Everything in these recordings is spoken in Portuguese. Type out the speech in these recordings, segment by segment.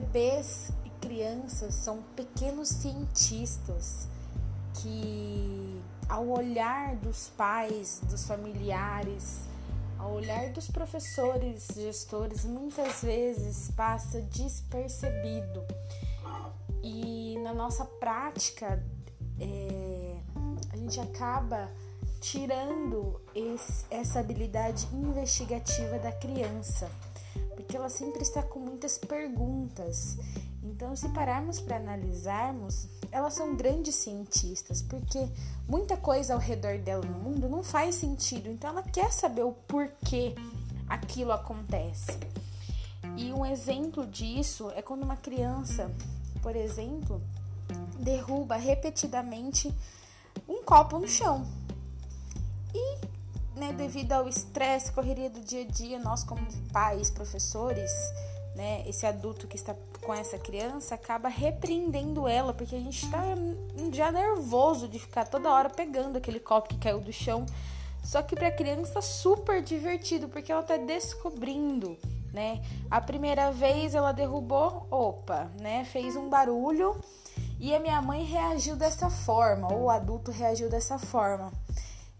bebês e crianças são pequenos cientistas que, ao olhar dos pais, dos familiares, ao olhar dos professores, gestores, muitas vezes passa despercebido. E na nossa prática, é, a gente acaba tirando esse, essa habilidade investigativa da criança, porque ela sempre está com muitas perguntas. Então, se pararmos para analisarmos, elas são grandes cientistas, porque muita coisa ao redor dela no mundo não faz sentido. Então, ela quer saber o porquê aquilo acontece. E um exemplo disso é quando uma criança, por exemplo, derruba repetidamente um copo no chão. E, né, devido ao estresse, correria do dia a dia, nós como pais, professores, né, esse adulto que está com essa criança acaba repreendendo ela, porque a gente está já nervoso de ficar toda hora pegando aquele copo que caiu do chão. Só que para a criança está super divertido, porque ela está descobrindo, né? A primeira vez ela derrubou, opa, né? Fez um barulho e a minha mãe reagiu dessa forma, ou o adulto reagiu dessa forma.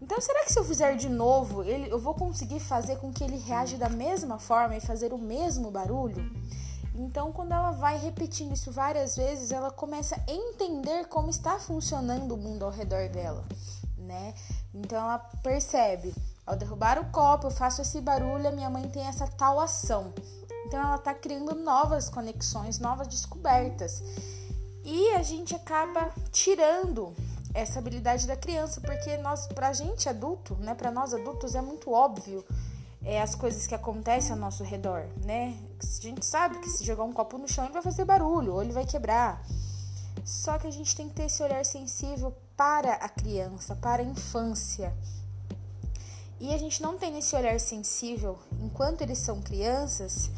Então, será que se eu fizer de novo, ele, eu vou conseguir fazer com que ele reaja da mesma forma e fazer o mesmo barulho? Então, quando ela vai repetindo isso várias vezes, ela começa a entender como está funcionando o mundo ao redor dela, né? Então, ela percebe, ao derrubar o copo, eu faço esse barulho, a minha mãe tem essa tal ação. Então, ela está criando novas conexões, novas descobertas. E a gente acaba tirando essa habilidade da criança, porque nós, pra gente adulto, né, para nós adultos é muito óbvio é, as coisas que acontecem ao nosso redor, né? A gente sabe que se jogar um copo no chão ele vai fazer barulho, ou ele vai quebrar. Só que a gente tem que ter esse olhar sensível para a criança, para a infância. E a gente não tem esse olhar sensível enquanto eles são crianças.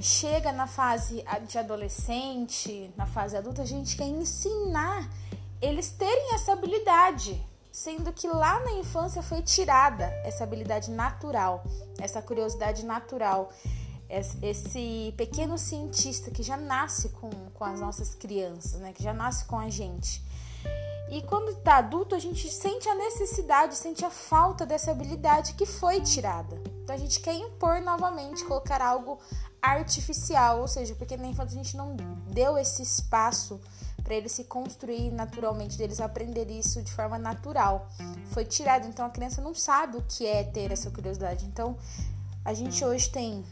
Chega na fase de adolescente, na fase adulta, a gente quer ensinar eles terem essa habilidade, sendo que lá na infância foi tirada essa habilidade natural, essa curiosidade natural, esse pequeno cientista que já nasce com, com as nossas crianças, né? que já nasce com a gente. E quando está adulto, a gente sente a necessidade, sente a falta dessa habilidade que foi tirada. Então a gente quer impor novamente, colocar algo artificial, ou seja, porque na infância a gente não deu esse espaço para eles se construir naturalmente, deles aprender isso de forma natural. Foi tirado, então a criança não sabe o que é ter essa curiosidade. Então, a gente hoje tem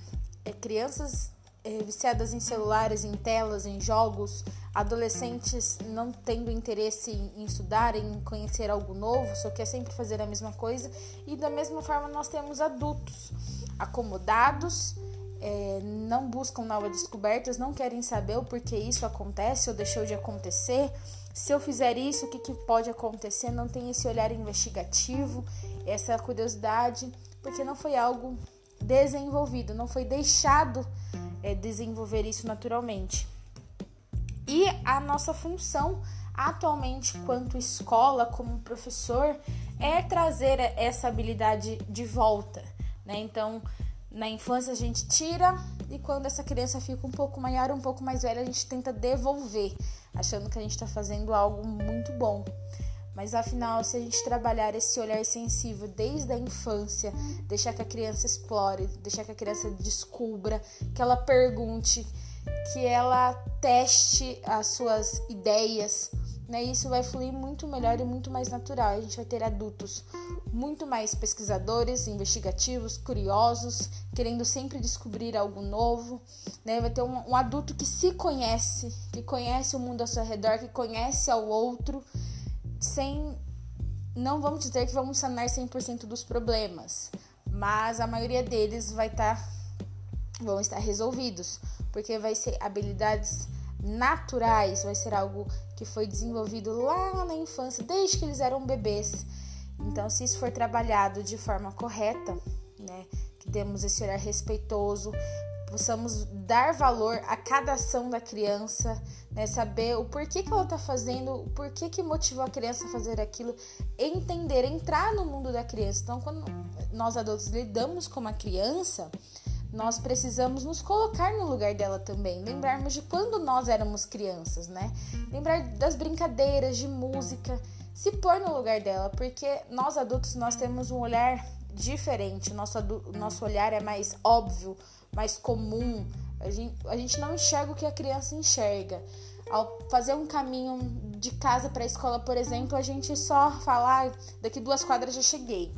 é, crianças é, viciadas em celulares, em telas, em jogos, adolescentes não tendo interesse em estudar, em conhecer algo novo, só quer sempre fazer a mesma coisa. E da mesma forma nós temos adultos acomodados, é, não buscam novas descobertas, não querem saber o porquê isso acontece ou deixou de acontecer. Se eu fizer isso, o que, que pode acontecer? Não tem esse olhar investigativo, essa curiosidade, porque não foi algo desenvolvido, não foi deixado é, desenvolver isso naturalmente. E a nossa função atualmente, quanto escola, como professor, é trazer essa habilidade de volta. Né? Então, na infância a gente tira e quando essa criança fica um pouco maior, um pouco mais velha, a gente tenta devolver, achando que a gente está fazendo algo muito bom. Mas afinal, se a gente trabalhar esse olhar sensível desde a infância, deixar que a criança explore, deixar que a criança descubra, que ela pergunte, que ela teste as suas ideias, né? Isso vai fluir muito melhor e muito mais natural. A gente vai ter adultos muito mais pesquisadores, investigativos, curiosos, querendo sempre descobrir algo novo, né? Vai ter um, um adulto que se conhece, que conhece o mundo ao seu redor, que conhece ao outro, sem não vamos dizer que vamos sanar 100% dos problemas, mas a maioria deles vai estar tá, vão estar resolvidos, porque vai ser habilidades naturais, vai ser algo que foi desenvolvido lá na infância, desde que eles eram bebês. Então, se isso for trabalhado de forma correta, né, que temos esse olhar respeitoso, possamos dar valor a cada ação da criança, né, saber o porquê que ela está fazendo, o porquê que motivou a criança a fazer aquilo, entender, entrar no mundo da criança. Então, quando nós adultos lidamos com uma criança, nós precisamos nos colocar no lugar dela também, lembrarmos de quando nós éramos crianças, né? Lembrar das brincadeiras, de música, se pôr no lugar dela, porque nós adultos nós temos um olhar diferente, nosso, nosso olhar é mais óbvio, mais comum, a gente, a gente não enxerga o que a criança enxerga. Ao fazer um caminho de casa para a escola, por exemplo, a gente só fala, ah, daqui duas quadras já cheguei.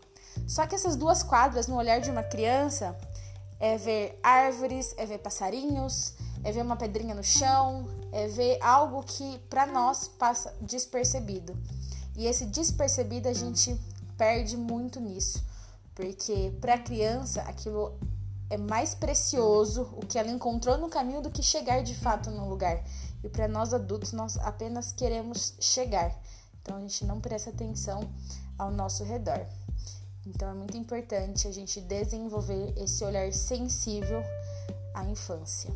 Só que essas duas quadras, no olhar de uma criança, é ver árvores, é ver passarinhos, é ver uma pedrinha no chão, é ver algo que para nós passa despercebido. E esse despercebido a gente perde muito nisso, porque para a criança aquilo é mais precioso o que ela encontrou no caminho do que chegar de fato no lugar. E para nós adultos, nós apenas queremos chegar. Então a gente não presta atenção ao nosso redor. Então é muito importante a gente desenvolver esse olhar sensível à infância.